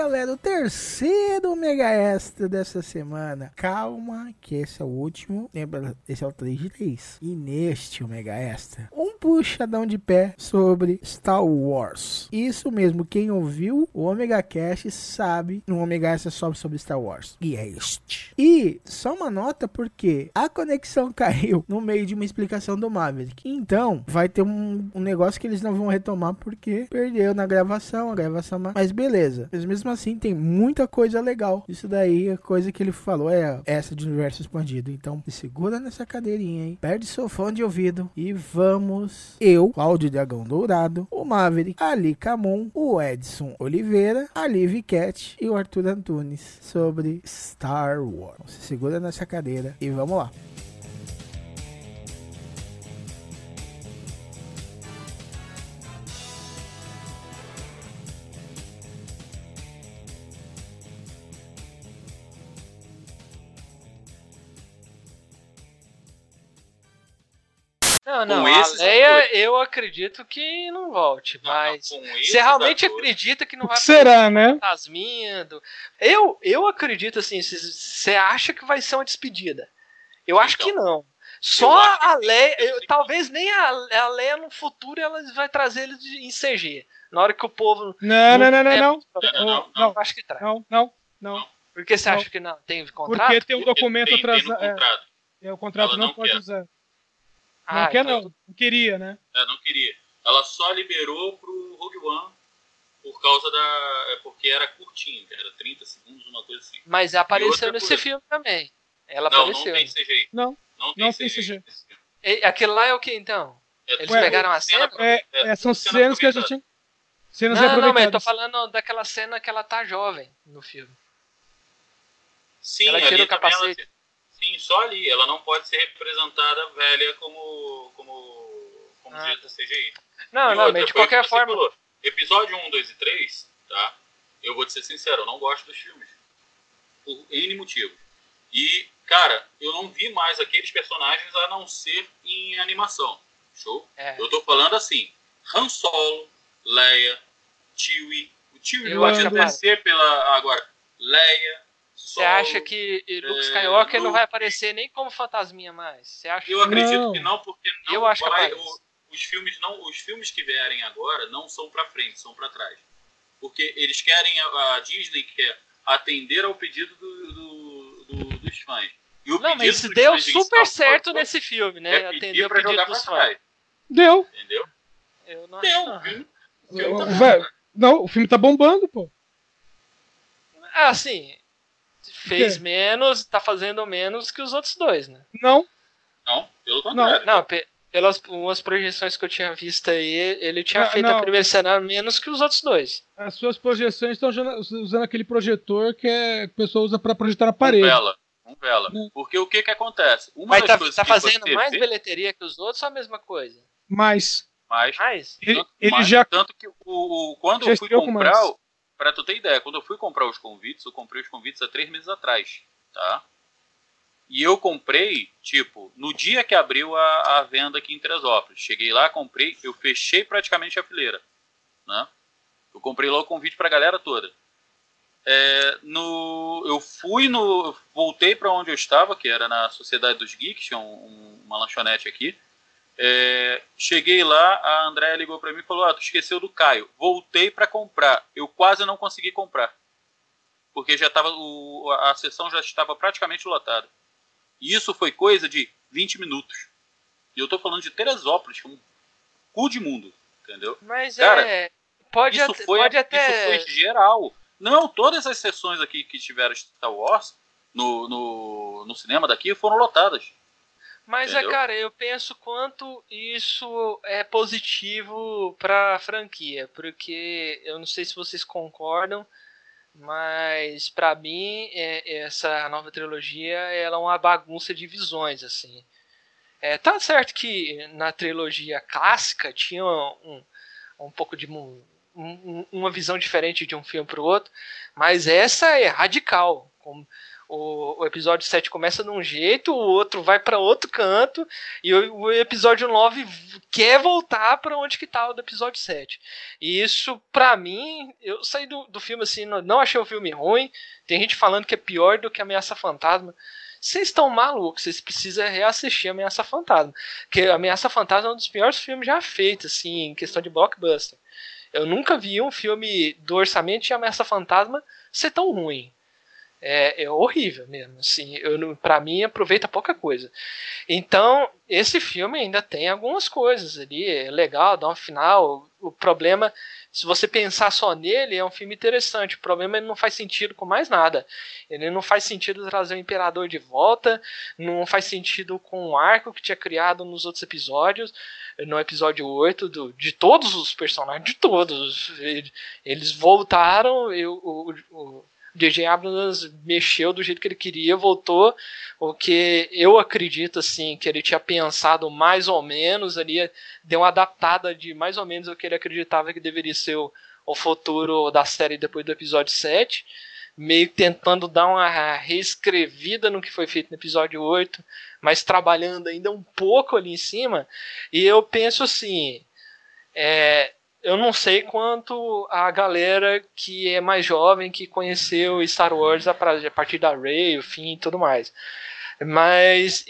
Galera, o terceiro Mega Extra dessa semana. Calma, que esse é o último. Lembra, esse é o 3 de 3. E neste Mega Extra, um puxadão de pé sobre Star Wars. Isso mesmo, quem ouviu o Omega Cast sabe no Omega Extra sobre, sobre Star Wars. E é este. E só uma nota porque a conexão caiu no meio de uma explicação do Maverick. Então, vai ter um, um negócio que eles não vão retomar porque perdeu na gravação, a gravação. Mas beleza. Mas mesmo mesmo assim tem muita coisa legal. Isso daí, a coisa que ele falou é essa de universo expandido. Então, se segura nessa cadeirinha aí, perde seu fone de ouvido e vamos. Eu, Cláudio Dragão Dourado, o Maverick, Ali Camon, o Edson Oliveira, a Liv Cat e o Arthur Antunes sobre Star Wars. Se segura nessa cadeira e vamos lá. Não, não, a Leia atores. eu acredito que não volte, não, mas não, você realmente acredita que não vai Será, né? Fantasminha do... eu, eu acredito assim, você acha que vai ser uma despedida. Eu acho então, que não. Só a Leia, eu, talvez nem a, a Leia no futuro ela vai trazer ele em CG. Na hora que o povo. Não, não, não, não, não. Não, não, Acho que traz. Não, não, não. Por que você acha que não? Tem contrato? Porque tem um documento atrasado. É, é, o contrato não, não pode usar. Ah, não quer então... não, não queria, né? É, não queria. Ela só liberou pro Rogue One por causa da. É porque era curtinho, era 30 segundos, uma coisa assim. Mas apareceu nesse coisa. filme também. Ela não, apareceu. Não, tem CGI. Não, não tem, não tem CGI. CGI. Aquele lá é o que então? É, Eles Ué, pegaram a cena? É, é, são cenas que a gente. Cenas não, não, mas eu tô falando daquela cena que ela tá jovem no filme. Sim, ela tira o capacete. Ela, Sim, só ali. Ela não pode ser representada velha como, como, como ah. direita CGI. Não, e não, outra, mas de qualquer forma. Falou. Episódio 1, 2 e 3, tá? Eu vou te ser sincero, eu não gosto dos filmes. Por N motivos. E, cara, eu não vi mais aqueles personagens a não ser em animação. Show? É. Eu tô falando assim: Han Solo, Leia, Chewie. O Chewie pode ser pela. Agora, Leia, você acha que Luke Skywalker é, não vai aparecer nem como fantasminha mais? Você acha eu acredito não. que não, porque não eu acho vai, que o, os filmes não, os filmes que vierem agora não são para frente, são para trás. Porque eles querem a, a, Disney quer atender ao pedido do, do, do, dos fãs. E o não, mas deu super certo nesse filme, né? É Atender o pedido dos fãs. Deu. Entendeu? Eu não deu. Acho, não. Tá Velho, não, o filme tá bombando, pô. Ah, sim fez menos, tá fazendo menos que os outros dois, né? Não. Não, pelo contrário. Não, pe pelas umas projeções que eu tinha visto aí, ele tinha não, feito não. a primeira cena menos que os outros dois. As suas projeções estão usando aquele projetor que é, a pessoa usa para projetar na parede. Um vela, um vela. Né? Porque o que que acontece? Uma Mas tá, tá fazendo mais vê... bilheteria que os outros ou a mesma coisa? Mais. Mais. mais? Ele, tanto, ele mais, já... Tanto que o, o quando já eu fui comprar... Para tu ter ideia, quando eu fui comprar os convites, eu comprei os convites há três meses atrás, tá? E eu comprei, tipo, no dia que abriu a, a venda aqui em Teresópolis. Cheguei lá, comprei, eu fechei praticamente a fileira, né? Eu comprei lá o convite para a galera toda. É, no, eu fui no, voltei para onde eu estava, que era na Sociedade dos Geeks, um, uma lanchonete aqui. É, cheguei lá, a Andréia ligou para mim e falou: Ah, tu esqueceu do Caio. Voltei para comprar. Eu quase não consegui comprar. Porque já tava, o, a sessão já estava praticamente lotada. E isso foi coisa de 20 minutos. E eu tô falando de Teresópolis, que é um cu de mundo. Entendeu? Mas Cara, é. Pode, isso até, foi, pode até. Isso foi geral. Não, todas as sessões aqui que tiveram Star Wars no, no, no cinema daqui foram lotadas. Mas, é, cara, eu penso quanto isso é positivo pra franquia, porque eu não sei se vocês concordam, mas para mim é, essa nova trilogia ela é uma bagunça de visões, assim. É, tá certo que na trilogia clássica tinha um, um pouco de um, um, uma visão diferente de um filme para o outro, mas essa é radical. Como, o, o, episódio 7 começa de um jeito, o outro vai para outro canto, e o, o, episódio 9 quer voltar para onde que tá o do episódio 7. E isso, para mim, eu saí do, do filme assim, não, não achei o filme ruim. Tem gente falando que é pior do que Ameaça Fantasma. Vocês estão malucos, vocês precisam reassistir Ameaça Fantasma. Porque Ameaça Fantasma é um dos piores filmes já feitos, assim, em questão de blockbuster. Eu nunca vi um filme do orçamento de Ameaça Fantasma ser tão ruim é, é horrível mesmo. Assim, eu, pra mim, aproveita pouca coisa. Então, esse filme ainda tem algumas coisas ali. É legal, dá um final. O problema, se você pensar só nele, é um filme interessante. O problema é que não faz sentido com mais nada. Ele não faz sentido trazer o Imperador de volta. Não faz sentido com o arco que tinha criado nos outros episódios no episódio 8 do, de todos os personagens, de todos. Eles voltaram, eu, o, o, J.J. Abrams mexeu do jeito que ele queria, voltou o que eu acredito assim que ele tinha pensado mais ou menos ali, deu uma adaptada de mais ou menos o que ele acreditava que deveria ser o, o futuro da série depois do episódio 7, meio tentando dar uma reescrevida no que foi feito no episódio 8, mas trabalhando ainda um pouco ali em cima, e eu penso assim, é, eu não sei quanto a galera que é mais jovem que conheceu Star Wars a partir da Rey, o fim e tudo mais. Mas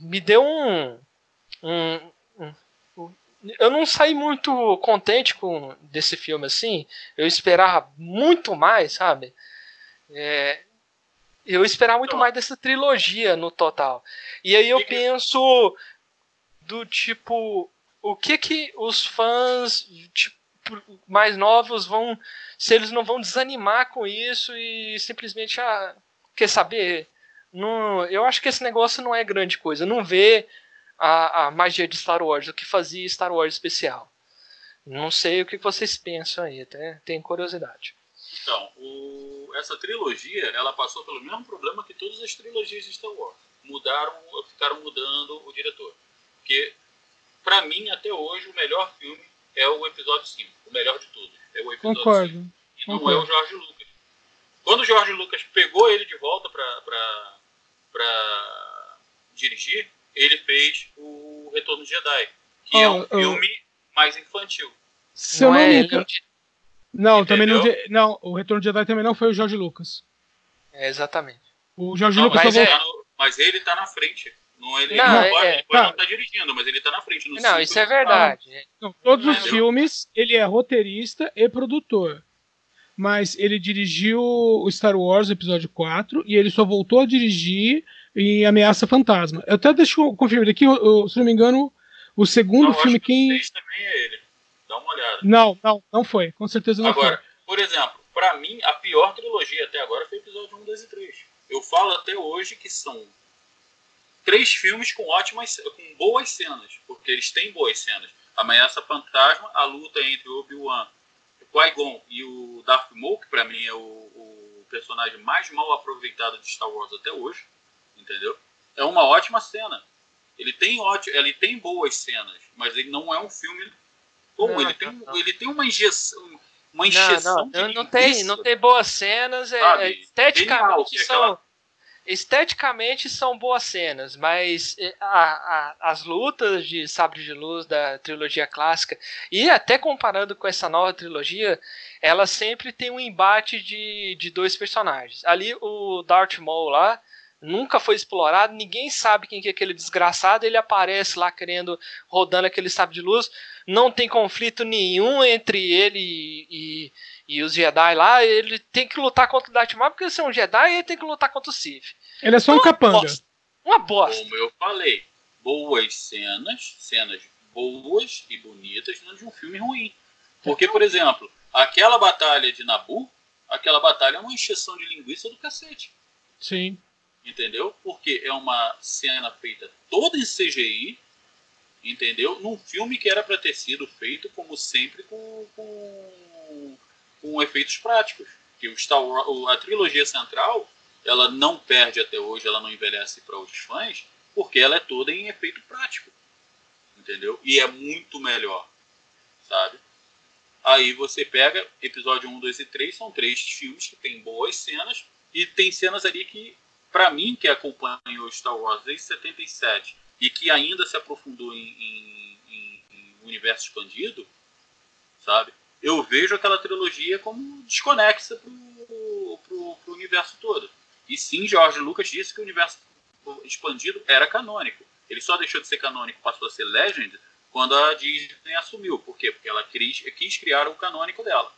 me deu um, um, um, eu não saí muito contente com desse filme assim. Eu esperava muito mais, sabe? É, eu esperava muito mais dessa trilogia no total. E aí eu penso do tipo o que que os fãs tipo, mais novos vão se eles não vão desanimar com isso e simplesmente ah, quer saber? Não, eu acho que esse negócio não é grande coisa. Não vê a, a magia de Star Wars o que fazia Star Wars especial. Não sei o que vocês pensam aí até tenho curiosidade. Então o, essa trilogia ela passou pelo mesmo problema que todas as trilogias de Star Wars. Mudaram ficaram mudando o diretor. Porque para mim, até hoje, o melhor filme é o episódio 5. O melhor de todos. É o episódio Concordo. 5. E não Concordo. é o Jorge Lucas. Quando o Jorge Lucas pegou ele de volta para dirigir, ele fez o Retorno de Jedi, que oh, é um oh. filme mais infantil. Se não, é não, não também não, não. O Retorno de Jedi também não foi o Jorge Lucas. É, exatamente. O Jorge não, Lucas mas, é, mas ele tá na frente. Não, ele não, não, pode, é, ele pode não tá dirigindo, mas ele tá na frente. No não, isso é verdade. Não, todos os filmes, ele é roteirista e produtor. Mas ele dirigiu o Star Wars Episódio 4 e ele só voltou a dirigir em Ameaça Fantasma. Eu até deixo eu confirmar aqui, se não me engano, o segundo não, filme quem. também é ele. Dá uma olhada. Não, não, não foi. Com certeza não agora, foi. por exemplo, para mim, a pior trilogia até agora foi o episódio 1, 2 e 3. Eu falo até hoje que são três filmes com ótimas, com boas cenas, porque eles têm boas cenas. Ameaça Fantasma, a luta entre Obi-Wan, Qui-Gon e o Darth Maul, que para mim é o, o, personagem mais mal aproveitado de Star Wars até hoje, entendeu? É uma ótima cena. Ele tem ótimo, ele tem boas cenas, mas ele não é um filme bom. ele, tem, não. ele tem uma injeção, uma injeção não, não, não tem, não tem boas cenas, é, é esteticamente Genial, são aquela esteticamente são boas cenas, mas eh, a, a, as lutas de Sabre de Luz da trilogia clássica, e até comparando com essa nova trilogia, ela sempre tem um embate de, de dois personagens. Ali o Darth Maul lá nunca foi explorado, ninguém sabe quem que é aquele desgraçado, ele aparece lá querendo, rodando aquele sabre de luz, não tem conflito nenhum entre ele e, e e os Jedi lá, ele tem que lutar contra o Darth Maul, porque se é um Jedi, ele tem que lutar contra o Sith. Ele é só um capanga. Bosta. Uma bosta. Como eu falei, boas cenas, cenas boas e bonitas não de um filme ruim. Porque, por exemplo, aquela batalha de Nabu, aquela batalha é uma encheção de linguiça do cacete. Sim. Entendeu? Porque é uma cena feita toda em CGI, entendeu? Num filme que era para ter sido feito, como sempre, com, com, com efeitos práticos. Que o Star Wars, a trilogia central, ela não perde até hoje, ela não envelhece para os fãs, porque ela é toda em efeito prático, entendeu? E é muito melhor, sabe? Aí você pega episódio 1, 2 e 3, são três filmes que tem boas cenas, e tem cenas ali que, para mim, que acompanhou Star Wars desde 77 e que ainda se aprofundou em, em, em, em universo expandido, sabe? Eu vejo aquela trilogia como desconexa pro, pro, pro universo todo. E sim, George Lucas disse que o universo expandido era canônico. Ele só deixou de ser canônico, passou a ser Legend, quando a Disney assumiu. Por quê? Porque ela quis, quis criar o canônico dela.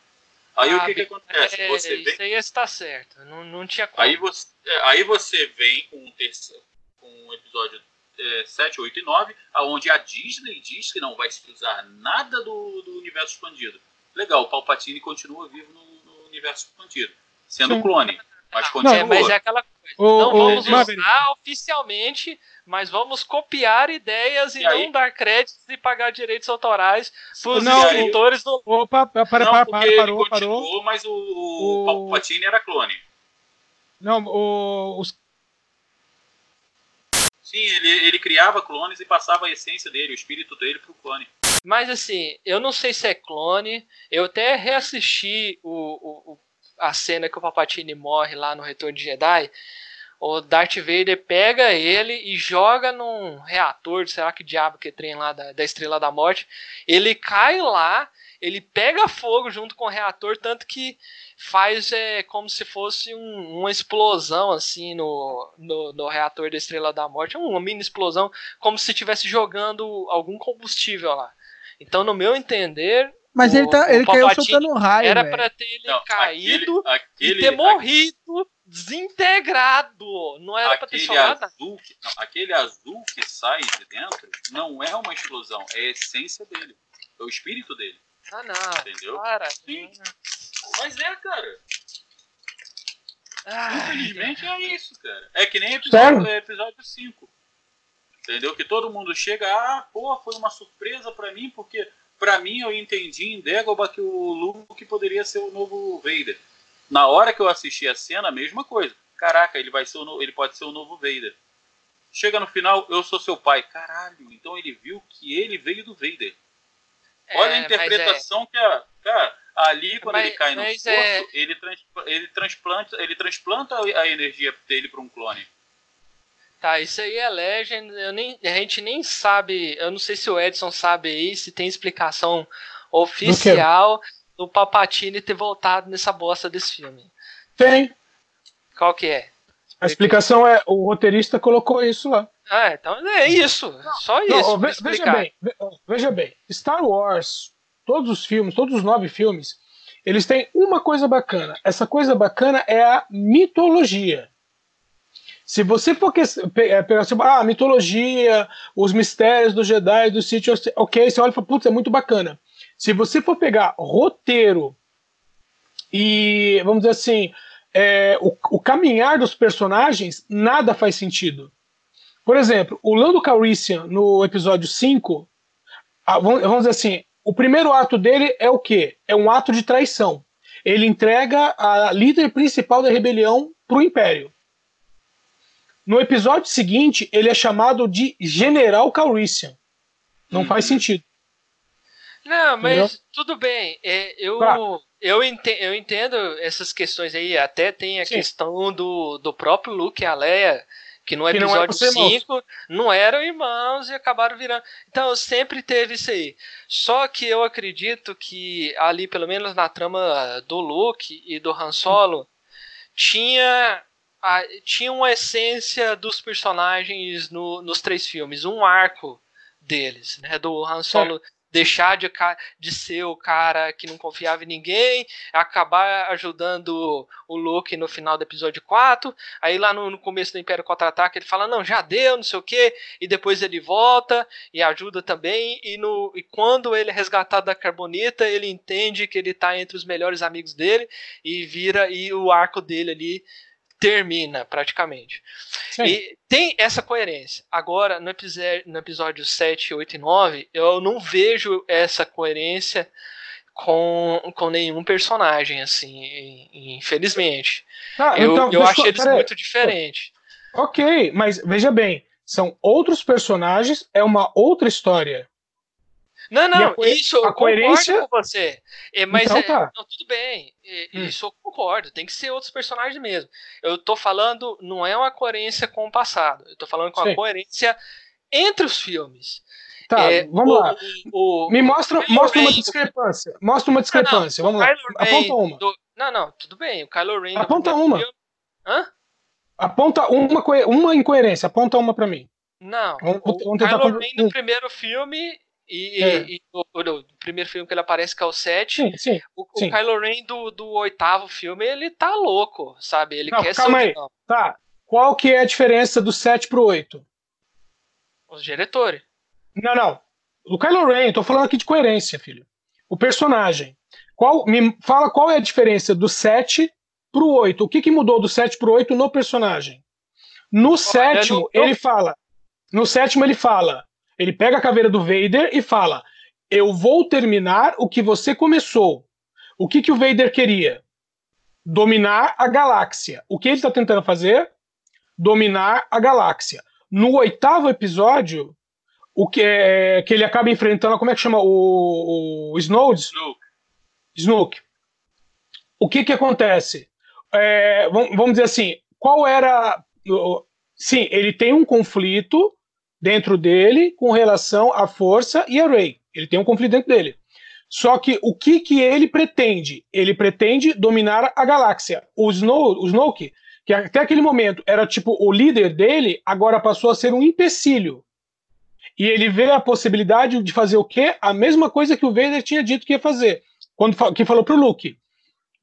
Aí ah, o que, que acontece? É, você vem... Isso aí está certo. Não, não tinha como. Aí você, é, aí você vem com um, terceiro, com um episódio é, 7, 8 e 9, onde a Disney diz que não vai se usar nada do, do universo expandido. Legal, o Palpatine continua vivo no, no universo expandido, sendo Sim. clone. Mas continua. É, mas é aquela O, não vamos o, usar oficialmente mas vamos copiar ideias e, e não aí? dar créditos e pagar direitos autorais para os escritores do. Opa, para, para, para, para, parou, parou. Mas o, o, o Palpatine era clone. Não, o, os... Sim, ele, ele criava clones e passava a essência dele, o espírito dele para o clone. Mas assim, eu não sei se é clone. Eu até reassisti o, o, a cena que o Palpatine morre lá no Retorno de Jedi o Darth Vader pega ele e joga num reator, sei lá que diabo que trem lá da, da Estrela da Morte. Ele cai lá, ele pega fogo junto com o reator, tanto que faz é, como se fosse um, uma explosão assim no, no, no, reator da Estrela da Morte, uma mini explosão, como se estivesse jogando algum combustível lá. Então, no meu entender, mas o, ele, tá, ele caiu soltando um raio. Era para ter ele Não, caído aquele, aquele, e ter morrido desintegrado. Não era para ter somado azul, que, não, Aquele azul que sai de dentro não é uma explosão, é a essência dele. É o espírito dele. Ah, não. Entendeu? Para. Sim. Mas é, cara. Ah, Infelizmente é isso, cara. É que nem episódio, é episódio 5. Entendeu? Que todo mundo chega, ah, pô, foi uma surpresa para mim, porque para mim eu entendi em Dagobah que o Luke poderia ser o novo Vader. Na hora que eu assisti a cena, a mesma coisa. Caraca, ele vai ser o ele pode ser o novo Vader. Chega no final, eu sou seu pai. Caralho, então ele viu que ele veio do Vader. É, Olha a interpretação é... que a. Cara, ali quando mas, ele cai no poço, é... ele, trans, ele, transplanta, ele transplanta a energia dele para um clone. Tá, isso aí é Legend. Eu nem, a gente nem sabe. Eu não sei se o Edson sabe aí, se tem explicação oficial do Papatini ter voltado nessa bosta desse filme. Tem. Qual que é? A explicação é o roteirista colocou isso lá. Ah, então é isso. Só isso. Não, veja bem, veja bem. Star Wars, todos os filmes, todos os nove filmes, eles têm uma coisa bacana. Essa coisa bacana é a mitologia. Se você for é, pegar assim, ah, a mitologia, os mistérios do Jedi, do Sith, ok, você olha e fala, putz, é muito bacana. Se você for pegar roteiro e, vamos dizer assim, é, o, o, caminhar dos personagens, nada faz sentido. Por exemplo, o Lando Calrissian, no episódio 5, vamos dizer assim, o primeiro ato dele é o quê? É um ato de traição. Ele entrega a líder principal da rebelião para o Império. No episódio seguinte, ele é chamado de General Calrissian. Não hum. faz sentido. Não, mas Entendeu? tudo bem. É, eu, claro. eu, entendo, eu entendo essas questões aí. Até tem a Sim. questão do, do próprio Luke e a Leia, que no que episódio 5 não, não, eram irmãos e acabaram virando. Então sempre teve isso aí. Só que eu acredito que ali, pelo menos na trama do Luke e do Han Solo, tinha. A, tinha uma essência dos personagens no, nos três filmes, um arco deles, né? Do Han Solo é deixar de, de ser o cara que não confiava em ninguém, acabar ajudando o Luke no final do episódio 4, aí lá no, no começo do Império Contra-Ataque ele fala, não, já deu, não sei o que, e depois ele volta e ajuda também, e, no, e quando ele é resgatado da Carbonita, ele entende que ele está entre os melhores amigos dele, e vira, e o arco dele ali termina, praticamente. Sim. E tem essa coerência. Agora, no episódio, no episódio 7, 8 e 9, eu não vejo essa coerência com, com nenhum personagem, assim, infelizmente. Ah, eu então, eu acho eles muito diferentes. Ok, mas veja bem, são outros personagens, é uma outra história. Não, não, isso a eu coerência... com você. É, mas então, é, tá. não, tudo bem. Hum. Isso eu concordo. Tem que ser outros personagens mesmo. Eu tô falando, não é uma coerência com o passado. Eu tô falando com Sim. a coerência entre os filmes. Tá, é, vamos o, lá. O, Me mostra, mostra uma discrepância. Mostra uma discrepância. Não, não, vamos lá. Aponta uma. Do, não, não, tudo bem. O Kylo Ren. Aponta uma. Filme... Hã? Aponta uma, uma incoerência. Aponta uma pra mim. Não. Vamos, o vamos Kylo Ren no primeiro filme e, é. e, e o, o, primeiro filme que ele aparece, que é o 7, sim, sim, o, sim. o Kylo Ren do, do oitavo filme, ele tá louco, sabe? Ele não, quer calma ser aí. Tá. Qual que é a diferença do 7 pro 8? Os diretores. Não, não. O Kylo Ren, tô falando aqui de coerência, filho. O personagem. Qual, me fala qual é a diferença do 7 pro 8. O que, que mudou do 7 pro 8 no personagem? No Olha, sétimo, ele fala. No sétimo, ele fala ele pega a caveira do Vader e fala: Eu vou terminar o que você começou. O que, que o Vader queria? Dominar a galáxia. O que ele está tentando fazer? Dominar a galáxia. No oitavo episódio, o que, é, que ele acaba enfrentando, como é que chama? O, o Snoke. Snoke. O que que acontece? É, vamos dizer assim, qual era. Sim, ele tem um conflito dentro dele com relação à força e a Rey. Ele tem um conflito dentro dele. Só que o que, que ele pretende? Ele pretende dominar a galáxia. O, Snow, o Snoke, que até aquele momento era tipo o líder dele, agora passou a ser um empecilho. E ele vê a possibilidade de fazer o quê? A mesma coisa que o Vader tinha dito que ia fazer. Quando que falou pro Luke: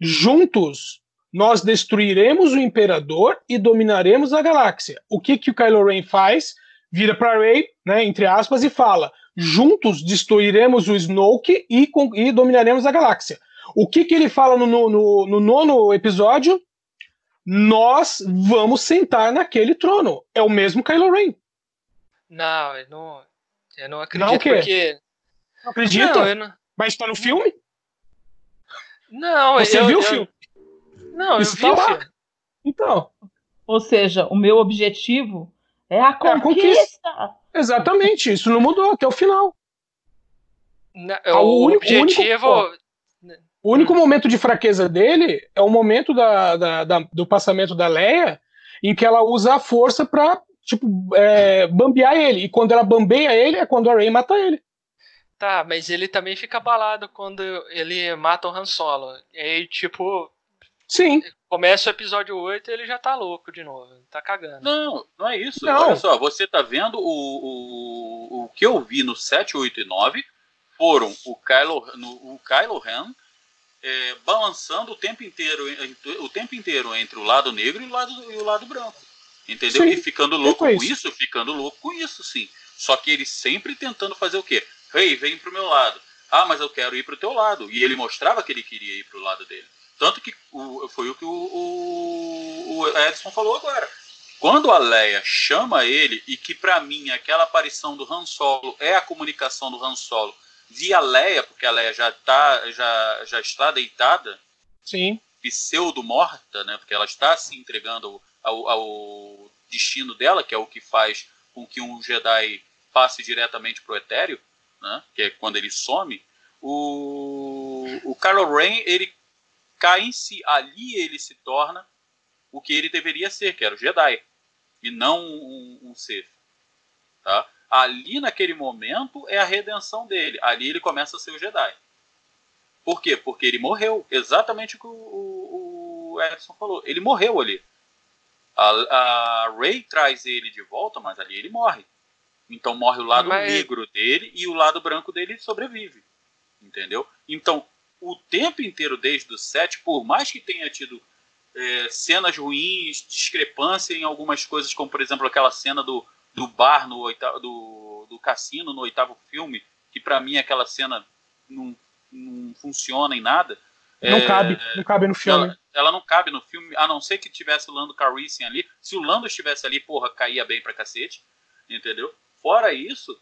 juntos nós destruiremos o Imperador e dominaremos a galáxia. O que, que o Kylo Ren faz? Vira para Rey, né, entre aspas, e fala: juntos destruiremos o Snoke e, e dominaremos a galáxia. O que, que ele fala no, no, no, nono episódio? Nós vamos sentar naquele trono. É o mesmo Kylo Ren. Não, eu não, eu não acredito não, porque. Não acredita? Não, não... Mas tá no filme? Não, Você eu, viu eu... o filme? Não, Isso eu vi tá o filme. Então. Ou seja, o meu objetivo é a conquista. É a conquista. Exatamente, isso não mudou até o final. Não, ah, o, único, objetivo. O único, o único momento de fraqueza dele é o momento da, da, da, do passamento da Leia, em que ela usa a força pra, tipo, é, bambear ele. E quando ela bambeia ele, é quando a Rey mata ele. Tá, mas ele também fica abalado quando ele mata o Han Solo. E aí, tipo. Sim. Começa o episódio 8 e ele já tá louco de novo. Tá cagando. Não, não é isso. Não. Olha só, você tá vendo o, o, o que eu vi no 7, 8 e 9 foram o Kylo, no, o Kylo Ren é, balançando o tempo inteiro o tempo inteiro entre o lado negro e o lado, e o lado branco. Entendeu? Sim, e ficando louco com isso. ficando louco com isso, sim. Só que ele sempre tentando fazer o quê? Hey, vem pro meu lado. Ah, mas eu quero ir pro teu lado. E ele mostrava que ele queria ir pro lado dele. Tanto que o, foi o que o, o, o, Edson falou agora. Quando a Leia chama ele, e que para mim aquela aparição do Han Solo é a comunicação do Han Solo via Leia, porque a Leia já, tá, já, já está deitada, Sim. pseudo-morta, né, porque ela está se entregando ao, ao destino dela, que é o que faz com que um Jedi passe diretamente para o etéreo, né, que é quando ele some, o, o Kylo Ren ele cai em si. Ali ele se torna o que ele deveria ser, que era o Jedi, e não um, um ser. Tá? Ali, naquele momento, é a redenção dele. Ali ele começa a ser o Jedi. Por quê? Porque ele morreu. Exatamente o que o, o, o Erickson falou. Ele morreu ali. A, a Ray traz ele de volta, mas ali ele morre. Então morre o lado mas... negro dele e o lado branco dele sobrevive. Entendeu? Então, o tempo inteiro desde o 7, por mais que tenha tido é, cenas ruins, discrepância em algumas coisas, como por exemplo aquela cena do, do bar no oitavo, do, do cassino no oitavo filme, que para mim aquela cena não, não funciona em nada. Não é, cabe, não cabe no filme. ela não cabe no filme, a não ser que tivesse o Lando Calrissian ali. Se o Lando estivesse ali, porra, caía bem pra cacete, entendeu? Fora isso,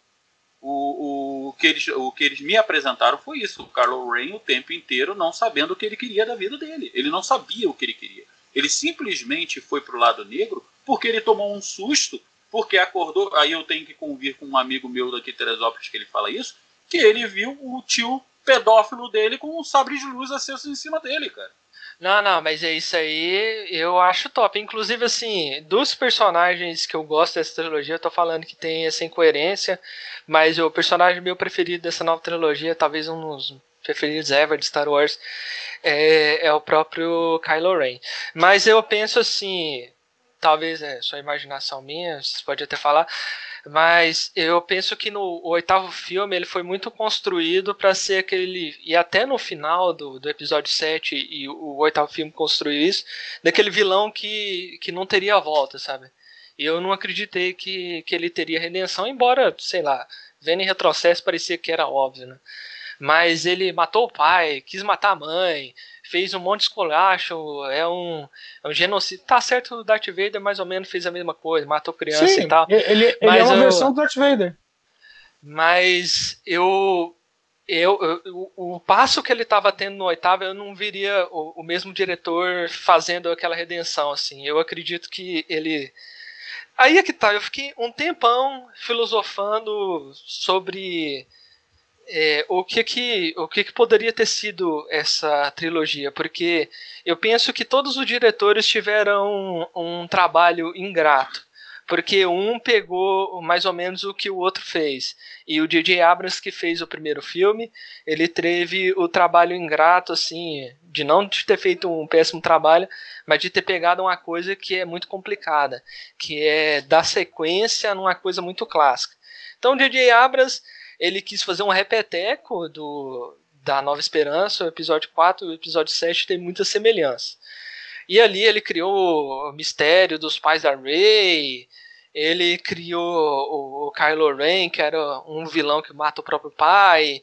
o, o, que eles, o que eles me apresentaram foi isso. O Carlo Ren o tempo inteiro não sabendo o que ele queria da vida dele. Ele não sabia o que ele queria. Ele simplesmente foi pro lado negro porque ele tomou um susto, porque acordou. Aí eu tenho que convir com um amigo meu daqui de Teresópolis que ele fala isso, que ele viu o tio pedófilo dele com um sabre de luz aceso em cima dele, cara. Não, não, mas é isso aí, eu acho top. Inclusive, assim, dos personagens que eu gosto dessa trilogia, eu tô falando que tem essa incoerência, mas o personagem meu preferido dessa nova trilogia, talvez um dos preferidos ever de Star Wars, é, é o próprio Kylo Ren. Mas eu penso assim, talvez é só imaginação minha, você pode até falar, mas eu penso que no oitavo filme ele foi muito construído para ser aquele. E até no final do, do episódio 7 e o oitavo filme construiu isso, daquele vilão que, que não teria volta, sabe? E eu não acreditei que, que ele teria redenção, embora, sei lá, vendo em retrocesso parecia que era óbvio, né? Mas ele matou o pai, quis matar a mãe, fez um monte de esculacho, é um, é um genocídio. Tá certo, o Darth Vader mais ou menos fez a mesma coisa, matou criança Sim, e tal. Ele, ele é uma eu, versão do Darth Vader. Mas eu. Eu, eu, o, o passo que ele estava tendo no oitavo, eu não viria o, o mesmo diretor fazendo aquela redenção assim. Eu acredito que ele Aí é que tá, eu fiquei um tempão filosofando sobre é, o que que o que que poderia ter sido essa trilogia, porque eu penso que todos os diretores tiveram um, um trabalho ingrato, porque um pegou mais ou menos o que o outro fez e o J.J. Abrams que fez o primeiro filme, ele teve o trabalho ingrato assim de não ter feito um péssimo trabalho, mas de ter pegado uma coisa que é muito complicada, que é dar sequência numa coisa muito clássica. Então, J.J. Abrams ele quis fazer um repeteco do, da Nova Esperança, o episódio 4 e o episódio 7 tem muita semelhança. E ali ele criou o mistério dos pais da Rey, ele criou o, Kylo Ren, que era um vilão que mata o próprio pai,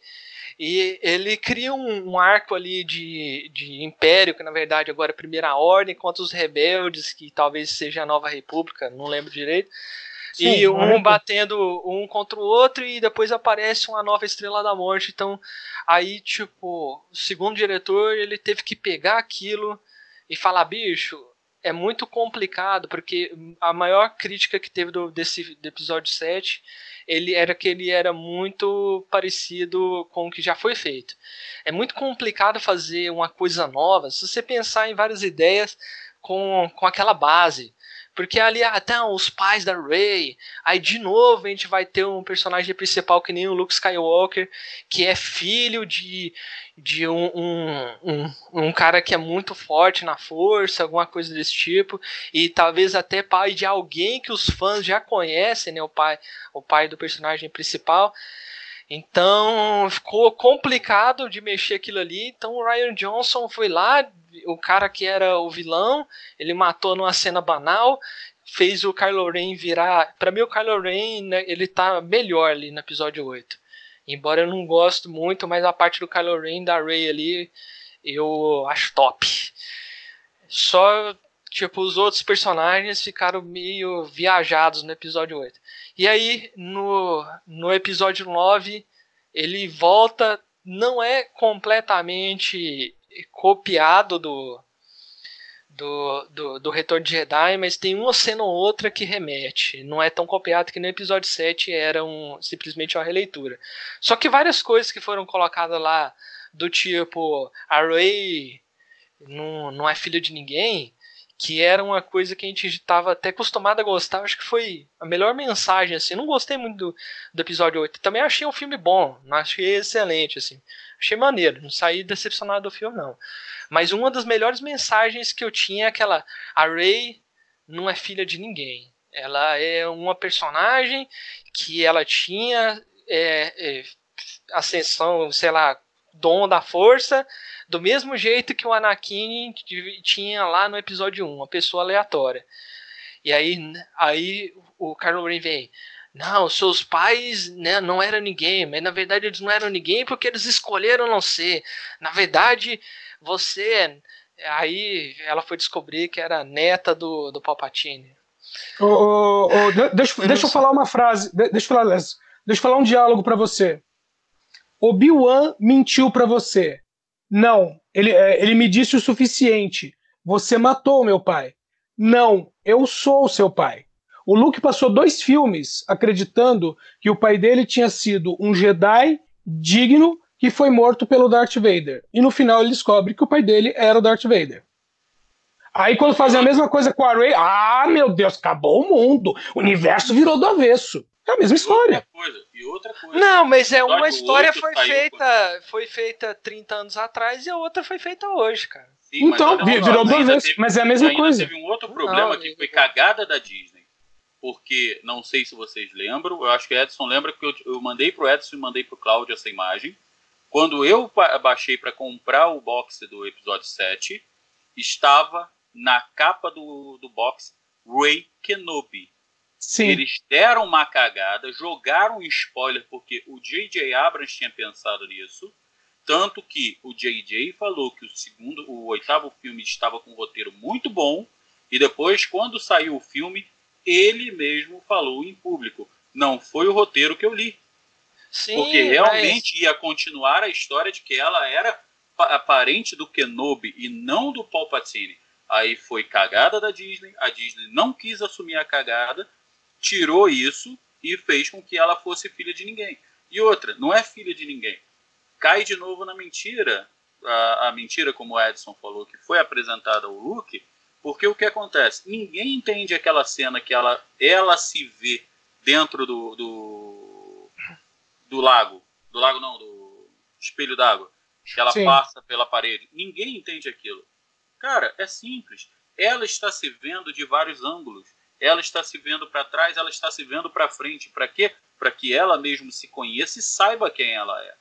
e ele cria um, um, arco ali de, de império, que na verdade agora é a Primeira Ordem, contra os rebeldes, que talvez seja a Nova República, não lembro direito. Sim, e um batendo um contra o outro e depois aparece uma nova estrela da morte. Então, aí, tipo, o segundo diretor, ele teve que pegar aquilo e falar, bicho, é muito complicado, porque a maior crítica que teve do, desse do episódio 7 ele era que ele era muito parecido com o que já foi feito. É muito complicado fazer uma coisa nova se você pensar em várias ideias com, com aquela base. Porque ali ah, os pais da Rey, aí de novo a gente vai ter um personagem principal que nem o Luke Skywalker, que é filho de, de um, um, um, um cara que é muito forte na força, alguma coisa desse tipo, e talvez até pai de alguém que os fãs já conhecem, né, o pai, o pai do personagem principal. Então ficou complicado de mexer aquilo ali. Então o Ryan Johnson foi lá, o cara que era o vilão, ele matou numa cena banal, fez o Kylo Ren virar. Para mim, o Kylo Ren né, ele tá melhor ali no episódio 8. Embora eu não gosto muito, mas a parte do Kylo Ren da Rey ali eu acho top. Só tipo os outros personagens ficaram meio viajados no episódio 8. E aí, no, no episódio 9, ele volta, não é completamente copiado do, do, do, do Retorno de Jedi, mas tem uma cena ou outra que remete. Não é tão copiado que no episódio 7 era um, simplesmente uma releitura. Só que várias coisas que foram colocadas lá, do tipo, a Rey não, não é filha de ninguém, que era uma coisa que a gente estava até acostumado a gostar. Acho que foi a melhor mensagem, assim. Não gostei muito do, do episódio 8. Também achei um filme bom, achei excelente, assim. Achei maneiro, não saí decepcionado do filme, não. Mas uma das melhores mensagens que eu tinha é aquela: a Rey não é filha de ninguém. Ela é uma personagem que ela tinha é, é, ascensão, sei lá, dom da força, do mesmo jeito que o Anakin tinha lá no episódio 1, uma pessoa aleatória. E aí, aí o Kylo Ren vem, não, seus pais né, não eram ninguém, mas na verdade eles não eram ninguém porque eles escolheram não ser. Na verdade, você Aí ela foi descobrir que era neta do, do Palpatine. Oh, oh, oh, deixa, deixa eu falar uma frase. Deixa eu falar, deixa eu falar um diálogo para você. Obi-Wan mentiu para você. Não, ele, é, ele me disse o suficiente. Você matou meu pai. Não, eu sou seu pai. O Luke passou dois filmes acreditando que o pai dele tinha sido um Jedi digno que foi morto pelo Darth Vader. E no final ele descobre que o pai dele era o Darth Vader. Aí quando fazem a mesma coisa com a Rey, ah, meu Deus, acabou o mundo. O universo virou do avesso. É a mesma história. E outra coisa, e outra coisa. Não, mas é uma história foi feita, foi feita 30 anos atrás e a outra foi feita hoje, cara. Sim, então, mas, virou do avesso, mas é a mesma coisa. Teve um outro problema não, que foi cagada da Disney. Porque, não sei se vocês lembram, eu acho que Edson lembra que eu, eu mandei pro Edson e mandei pro Cláudio essa imagem. Quando eu baixei para comprar o box do episódio 7, estava na capa do, do box Ray Kenobi. Sim. Eles deram uma cagada, jogaram um spoiler porque o J.J. Abrams tinha pensado nisso. Tanto que o J.J. falou que o segundo, o oitavo filme estava com um roteiro muito bom. E depois, quando saiu o filme, ele mesmo falou em público: não foi o roteiro que eu li. Sim, porque realmente mas... ia continuar a história de que ela era a parente do Kenobi e não do Palpatine. Aí foi cagada da Disney, a Disney não quis assumir a cagada, tirou isso e fez com que ela fosse filha de ninguém. E outra, não é filha de ninguém. Cai de novo na mentira, a, a mentira, como o Edson falou, que foi apresentada ao Luke, porque o que acontece? Ninguém entende aquela cena que ela, ela se vê dentro do, do, do lago. Do lago não, do espelho d'água. Que ela Sim. passa pela parede. Ninguém entende aquilo. Cara, é simples. Ela está se vendo de vários ângulos. Ela está se vendo para trás, ela está se vendo para frente. Para quê? Para que ela mesmo se conheça e saiba quem ela é.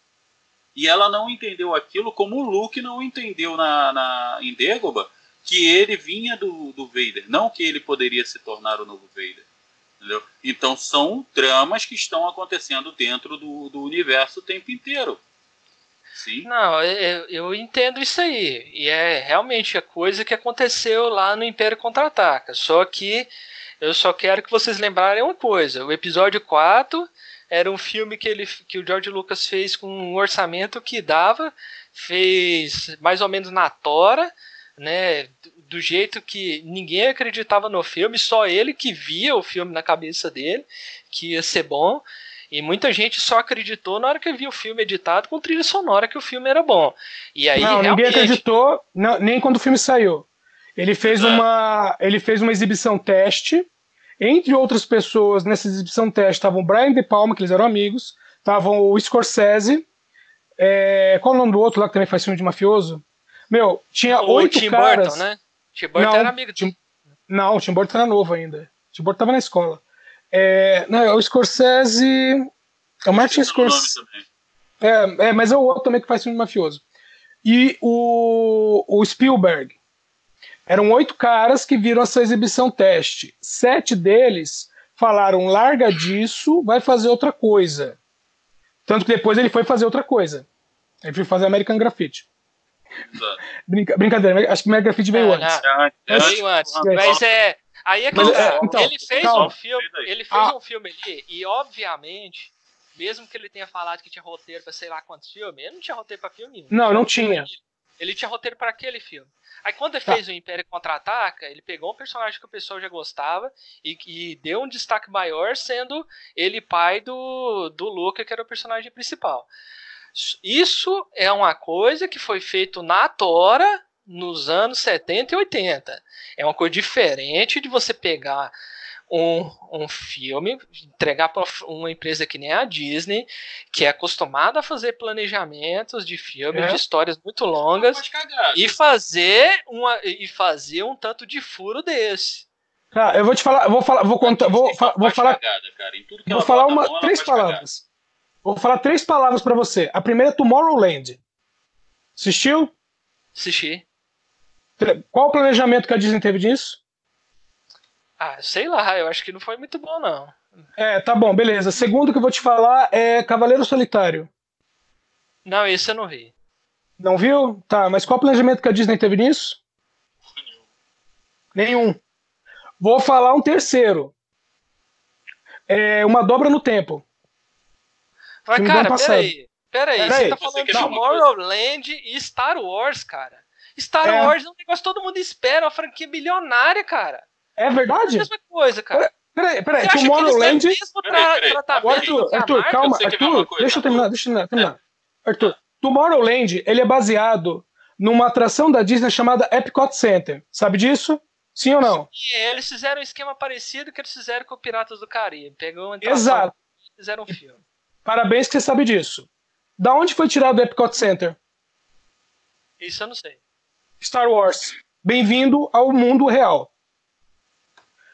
E ela não entendeu aquilo como o Luke não entendeu na, na, em Dagobah, que ele vinha do, do Vader, não que ele poderia se tornar o novo Vader. Entendeu? Então são dramas que estão acontecendo dentro do, do universo o tempo inteiro. Sim. Não, eu, eu, entendo isso aí. E é realmente a coisa que aconteceu lá no Império Contra-Ataca. Só que eu só quero que vocês lembrarem uma coisa. O episódio 4 era um filme que, ele, que o George Lucas fez com um orçamento que dava, fez mais ou menos na tora, né? Do jeito que ninguém acreditava no filme, só ele que via o filme na cabeça dele, que ia ser bom. E muita gente só acreditou na hora que viu o filme editado com trilha sonora que o filme era bom. E aí não, realmente... ninguém acreditou, não, nem quando o filme saiu. Ele fez, uma, ele fez uma exibição teste. Entre outras pessoas nessa exibição teste estavam o Brian De Palma, que eles eram amigos, estavam o Scorsese. É, qual é o nome do outro lá que também faz filme de mafioso? Meu, tinha o oito Tim caras. Burton, né? Tim Burton não, era amigo Tim, Não, o Tim Burton era novo ainda. O Tim Burton tava na escola. É, não, é o Scorsese. É o Martin Scorsese. É, é, mas é o outro também que faz filme mafioso. E o, o Spielberg. Eram oito caras que viram essa exibição teste. Sete deles falaram: larga disso, vai fazer outra coisa. Tanto que depois ele foi fazer outra coisa. Ele foi fazer American Graffiti. Brinca, brincadeira, acho que American Graffiti veio antes. Veio antes. Mas é. Aí é que Mas, é, então, ele fez calma. um filme, ele fez ah. um filme ali e obviamente, mesmo que ele tenha falado que tinha roteiro para sei lá quantos filmes, ele não tinha roteiro para filme nenhum. Não, não tinha. Ele tinha roteiro para aquele filme. Aí quando ele tá. fez o Império Contra-Ataca, ele pegou um personagem que o pessoal já gostava e, e, deu um destaque maior, sendo ele pai do, do Luca, que era o personagem principal. Isso é uma coisa que foi feito na Tora nos anos 70 e 80. É uma coisa diferente de você pegar um, um filme, entregar para uma empresa que nem a Disney, que é acostumada a fazer planejamentos de filmes, é. de histórias muito longas, e fazer, uma, e fazer um tanto de furo desse. Ah, eu vou te falar, vou falar, vou contar, vou, vou falar, cagada, vou falar uma, três palavras. Vou falar três palavras para você. A primeira é Tomorrowland. Assistiu? Assisti. Qual o planejamento que a Disney teve disso? Ah, sei lá, eu acho que não foi muito bom, não. É, tá bom, beleza. Segundo que eu vou te falar é Cavaleiro Solitário. Não, esse eu não vi. Não viu? Tá, mas qual o planejamento que a Disney teve nisso? Nenhum. Vou falar um terceiro. É uma dobra no tempo. Mas, cara, peraí. Peraí, pera você tá falando de Tomorrowland e Star Wars, cara. Star é. Wars é um negócio que todo mundo espera, uma franquia bilionária, cara. É verdade? É a mesma coisa, cara. Peraí, peraí, Tomorrowland. Arthur, Arthur, calma, Arthur, deixa eu terminar, deixa eu terminar. Arthur, Tomorrowland, ele é baseado numa atração da Disney chamada Epcot Center. Sabe disso? Sim ou não? Sim, eles fizeram um esquema parecido que eles fizeram com o Piratas do Caribe. Pegou uma Exato. e fizeram um filme. Parabéns que você sabe disso. Da onde foi tirado o Epcot Center? Isso eu não sei. Star Wars. Bem-vindo ao mundo real.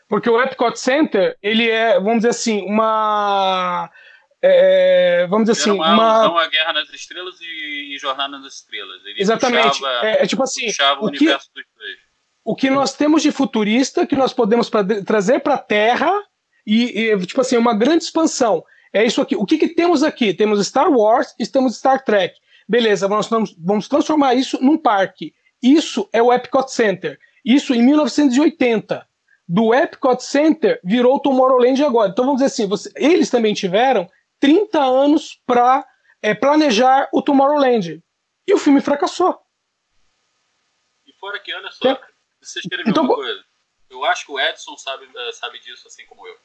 Porque o Epcot Center, ele é, vamos dizer assim, uma. É, vamos dizer assim. Uma, uma Guerra nas Estrelas e, e Jornada nas Estrelas. Ele Exatamente. Puxava, é, é, tipo assim. o, o que, dos dois. O que nós temos de futurista, que nós podemos pra, trazer para a Terra, e, e, tipo assim, uma grande expansão. É isso aqui. O que, que temos aqui? Temos Star Wars e temos Star Trek. Beleza, nós vamos, vamos transformar isso num parque. Isso é o Epcot Center. Isso em 1980 do Epcot Center virou Tomorrowland agora. Então vamos dizer assim, você, eles também tiveram 30 anos para é, planejar o Tomorrowland. E o filme fracassou. E fora que, olha só, é. vocês querem ver então, uma coisa? Eu acho que o Edson sabe, eh, sabe disso assim como eu.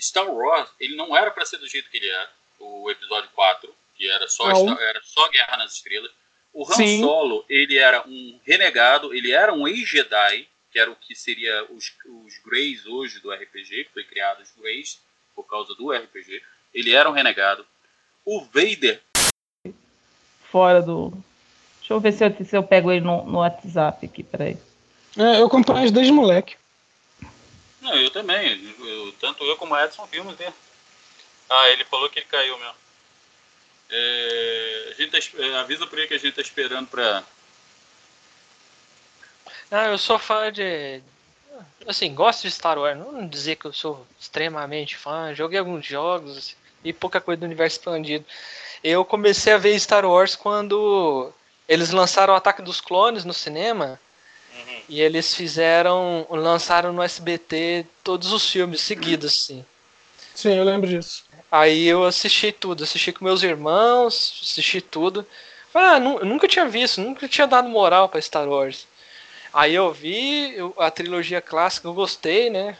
Star Wars, ele não era para ser do jeito que ele é, o episódio 4, que era só, Star, era só Guerra nas Estrelas. O Han Sim. Solo, ele era um renegado, ele era um ex-Jedi, que era o que seria os, os Greys hoje do RPG, que foi criado os Greys por causa do RPG. Ele era um renegado. O Vader. Fora do. Deixa eu ver se eu, se eu pego ele no, no WhatsApp aqui, peraí. É, eu acompanho desde moleque. Não, eu também. Eu, tanto eu como o Edson vimos dele. Ah, ele falou que ele caiu mesmo. É, a gente tá, é, avisa por aí que a gente tá esperando pra, não, eu sou fã de. Assim, gosto de Star Wars. Não dizer que eu sou extremamente fã. Joguei alguns jogos e pouca coisa do universo expandido. Eu comecei a ver Star Wars quando eles lançaram o Ataque dos Clones no cinema. Uhum. E eles fizeram. lançaram no SBT todos os filmes seguidos, assim. Sim, eu lembro disso. Aí eu assisti tudo, assisti com meus irmãos, assisti tudo. Ah, nunca tinha visto, nunca tinha dado moral para Star Wars. Aí eu vi a trilogia clássica, eu gostei, né?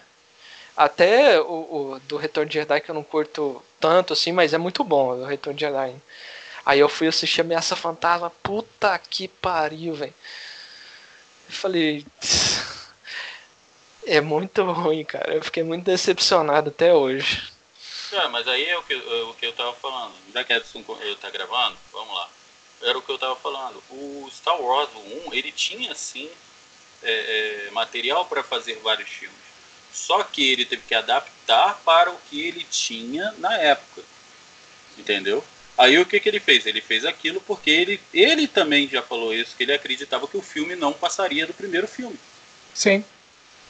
Até o, o, do Retorno de Jedi que eu não curto tanto assim, mas é muito bom o Retorno de Jedi. Aí eu fui assistir Ameaça Fantasma, puta que pariu, velho. Eu falei. É muito ruim, cara. Eu fiquei muito decepcionado até hoje. É, mas aí é o que, é o que eu tava falando. Já que Edson tá gravando, vamos lá. Era o que eu tava falando. O Star Wars 1, ele tinha sim é, é, material para fazer vários filmes. Só que ele teve que adaptar para o que ele tinha na época. Entendeu? Aí o que, que ele fez? Ele fez aquilo porque ele, ele também já falou isso, que ele acreditava que o filme não passaria do primeiro filme. Sim.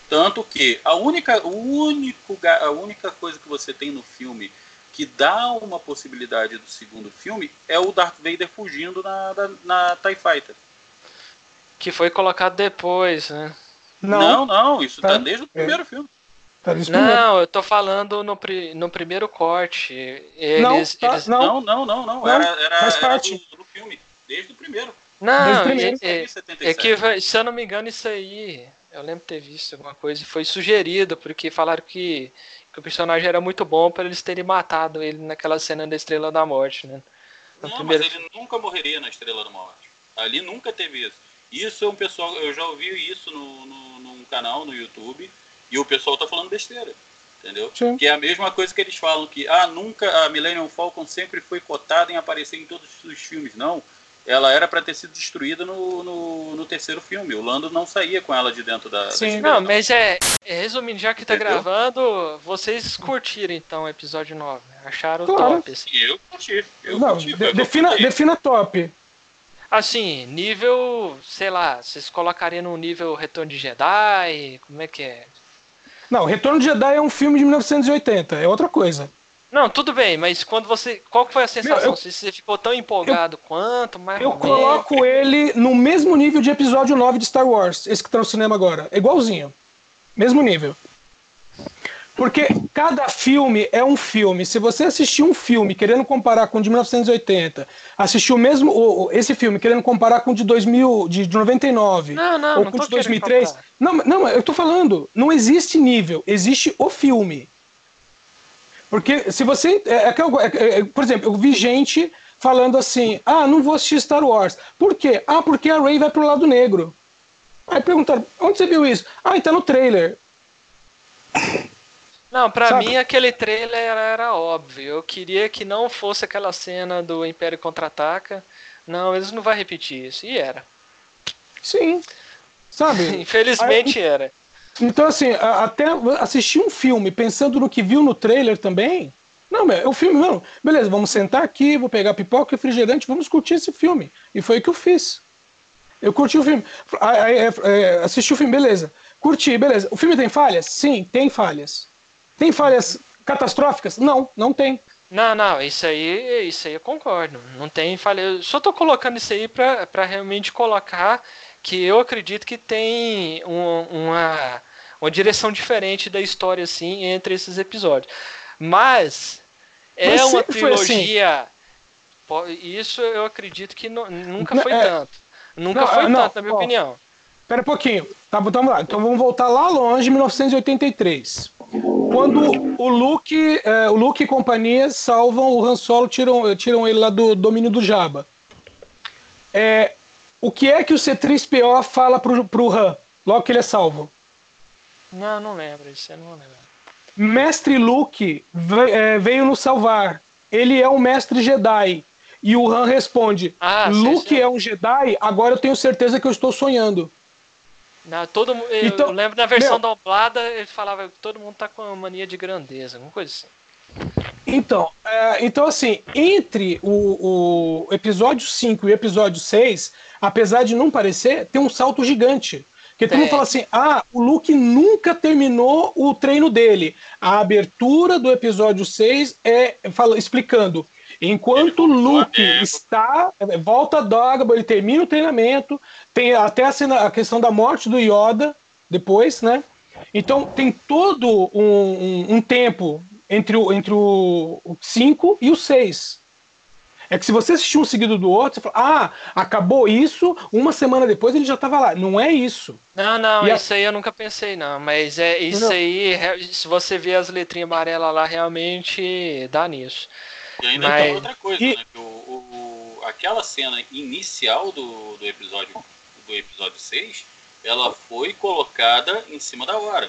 Tanto que a única, o único, a única coisa que você tem no filme que dá uma possibilidade do segundo filme é o Darth Vader fugindo na, na, na TIE Fighter. Que foi colocado depois, né? Não, não, não isso tá, tá desde o primeiro é. filme. Tá não, primeiro. eu tô falando no, no primeiro corte. Eles, não, tá, eles... não, não, não, não, não. Era, era, faz parte. Era do, do, filme, desde o primeiro. Não, primeiro. É, é, é, que, se eu não me engano, isso aí, eu lembro ter visto alguma coisa, foi sugerido, porque falaram que, que o personagem era muito bom para eles terem matado ele naquela cena da Estrela da Morte, né? No não, primeiro... mas ele nunca morreria na Estrela da Morte. Ali nunca teve isso. Isso é um pessoal, eu já ouvi isso no, no, num canal no YouTube e o pessoal tá falando besteira, entendeu? Sim. Que é a mesma coisa que eles falam que ah, nunca a Millennium Falcon sempre foi cotada em aparecer em todos os filmes, não. Ela era para ter sido destruída no, no, no, terceiro filme. O Lando não saía com ela de dentro da. Sim, da não, mas é, é, Resumindo, já que tá Entendeu? gravando, vocês curtiram então o episódio 9. Acharam claro. top. Assim. Eu curti. Eu não, curti, de, defina, defina top. Assim, nível, sei lá, vocês colocariam no nível Retorno de Jedi? Como é que é? Não, Retorno de Jedi é um filme de 1980, é outra coisa. Não, tudo bem, mas quando você. Qual foi a sensação? Meu, eu, se você ficou tão empolgado eu, quanto, mais. Eu coloco ele no mesmo nível de episódio 9 de Star Wars, esse que tá no cinema agora. Igualzinho. Mesmo nível. Porque cada filme é um filme. Se você assistir um filme querendo comparar com o de 1980, assistir o mesmo esse filme querendo comparar com o de 2000, de 99, não, não, ou com o de 2003, não, não, eu tô falando, não existe nível, existe o filme. Porque se você, é, é, é, é, por exemplo, eu vi gente falando assim: "Ah, não vou assistir Star Wars". Por quê? Ah, porque a Rey vai pro lado negro. Aí perguntaram: "Onde você viu isso?". Ah, tá no trailer. Não, pra Sabe? mim aquele trailer era, era, óbvio. Eu queria que não fosse aquela cena do Império Contra-Ataca. Não, eles não vão repetir isso. E era. Sim. Sabe? Infelizmente Aí, era. Então, assim, até assistir um filme pensando no que viu no trailer também. Não, meu, é o filme, não. Beleza, vamos sentar aqui, vou pegar pipoca e refrigerante, vamos curtir esse filme. E foi o que eu fiz. Eu curti o filme. Assisti o filme, beleza. Curti, beleza. O filme tem falhas? Sim, tem falhas. Tem falhas catastróficas? Não, não tem. Não, não, isso aí, isso aí eu concordo. Não tem falha. Eu só tô colocando isso aí para realmente colocar que eu acredito que tem um, uma, uma direção diferente da história, assim, entre esses episódios. Mas é Mas uma assim. trilogia. Assim. Isso eu acredito que nunca foi é, tanto. Nunca não, foi não, tanto, na minha ó, opinião. Espera um pouquinho. Tá, então vamos lá. Então vamos voltar lá longe, 1983. Quando o Luke, é, o Luke e companhia salvam o Han Solo, tiram, tiram ele lá do domínio do Jabba. É, o que é que o C3PO fala pro, pro Han, logo que ele é salvo? Não, não lembro, isso eu não lembro. Mestre Luke é, veio nos salvar. Ele é um mestre Jedi. E o Han responde: ah, Luke sim, sim. é um Jedi, agora eu tenho certeza que eu estou sonhando. Não, todo, eu, então, eu lembro na versão meu, dublada, ele falava que todo mundo tá com uma mania de grandeza, alguma coisa assim. Então, é, então assim, entre o, o, episódio 5 e o episódio 6, apesar de não parecer, tem um salto gigante. Porque todo mundo fala assim: ah, o Luke nunca terminou o treino dele. A abertura do episódio 6 é fala, explicando. Enquanto o Luke está. Volta a Dogma, ele termina o treinamento, tem até a, cena, a questão da morte do Yoda depois, né? Então tem todo um, um, um tempo entre o 5 entre o 5 e o 6. É que se você assistir um seguido do outro, você fala, ah, acabou isso, uma semana depois ele já estava lá. Não é isso. Não, não, e isso a... aí eu nunca pensei, não. Mas é isso não. aí, se você vê as letrinhas amarelas lá, realmente dá nisso. E ainda mas... tem outra coisa, e... né? Que o, o, aquela cena inicial do, do episódio do episódio 6, ela foi colocada em cima da hora.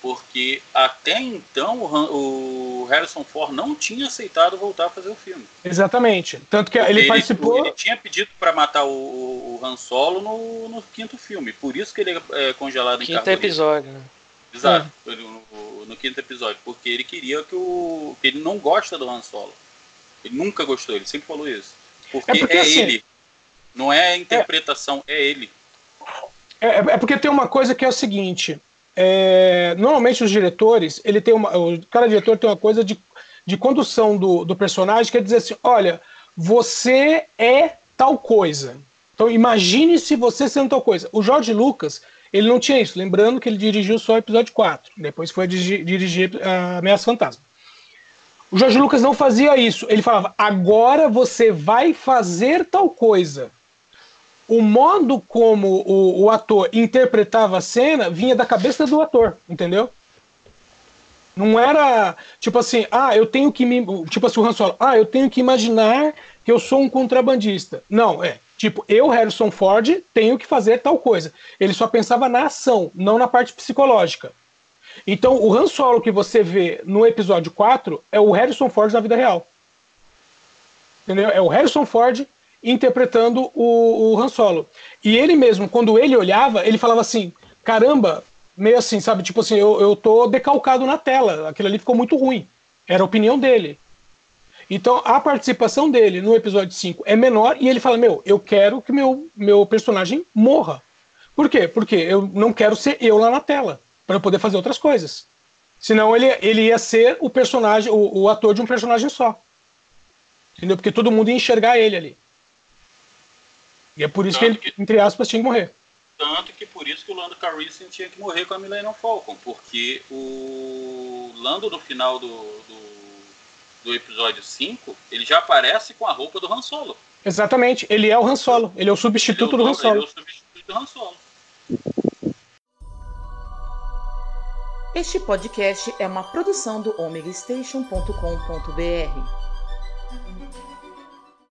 Porque até então o Harrison Ford não tinha aceitado voltar a fazer o filme. Exatamente. Tanto que ele, ele participou. Ele tinha pedido para matar o, o, Han Solo no, no, quinto filme. Por isso que ele é congelado quinto em Quinto episódio, né? Exato. É. No, no, no, quinto episódio. Porque ele queria que o. que ele não gosta do Han Solo. Ele nunca gostou, ele sempre falou isso. Porque é, porque, é assim, ele. Não é a interpretação, é, é ele. É, é, porque tem uma coisa que é o seguinte: é, normalmente os diretores, ele tem uma, cada diretor tem uma coisa de, de condução do, do personagem que é dizer assim: olha, você é tal coisa. Então imagine se você sendo tal coisa. O Jorge Lucas, ele não tinha isso. Lembrando que ele dirigiu só o episódio 4. Depois foi dirigir, dirigir uh, Ameaça Fantasma. O Jorge Lucas não fazia isso. Ele falava: agora você vai fazer tal coisa o modo como o, o, ator interpretava a cena vinha da cabeça do ator, entendeu? Não era tipo assim, ah, eu tenho que me. Tipo assim, o Han Solo, ah, eu tenho que imaginar que eu sou um contrabandista. Não, é. Tipo, eu, Harrison Ford, tenho que fazer tal coisa. Ele só pensava na ação, não na parte psicológica. Então, o Han Solo que você vê no episódio 4 é o Harrison Ford na vida real. Entendeu? É o Harrison Ford interpretando o, o Han Solo. E ele mesmo, quando ele olhava, ele falava assim: caramba, meio assim, sabe? Tipo assim, eu, eu tô decalcado na tela, aquilo ali ficou muito ruim. Era a opinião dele. Então, a participação dele no episódio 5 é menor e ele fala: Meu, eu quero que meu, meu personagem morra. Por quê? Porque eu não quero ser eu lá na tela, para eu poder fazer outras coisas. Senão ele, ele ia ser o personagem, o, o ator de um personagem só. Entendeu? Porque todo mundo ia enxergar ele ali. E é por isso Tanto que ele, que, entre aspas, tinha que morrer. Tanto que por isso que o Lando Calrissian tinha que morrer com a Millennium Falcon, porque o Lando no final do, do, do, episódio 5, ele já aparece com a roupa do Han Solo. Exatamente, ele é o Han Solo, ele é o substituto ele é o, do Han Solo. Ele é o substituto do Han Solo. Este podcast é uma produção do omegastation.com.br.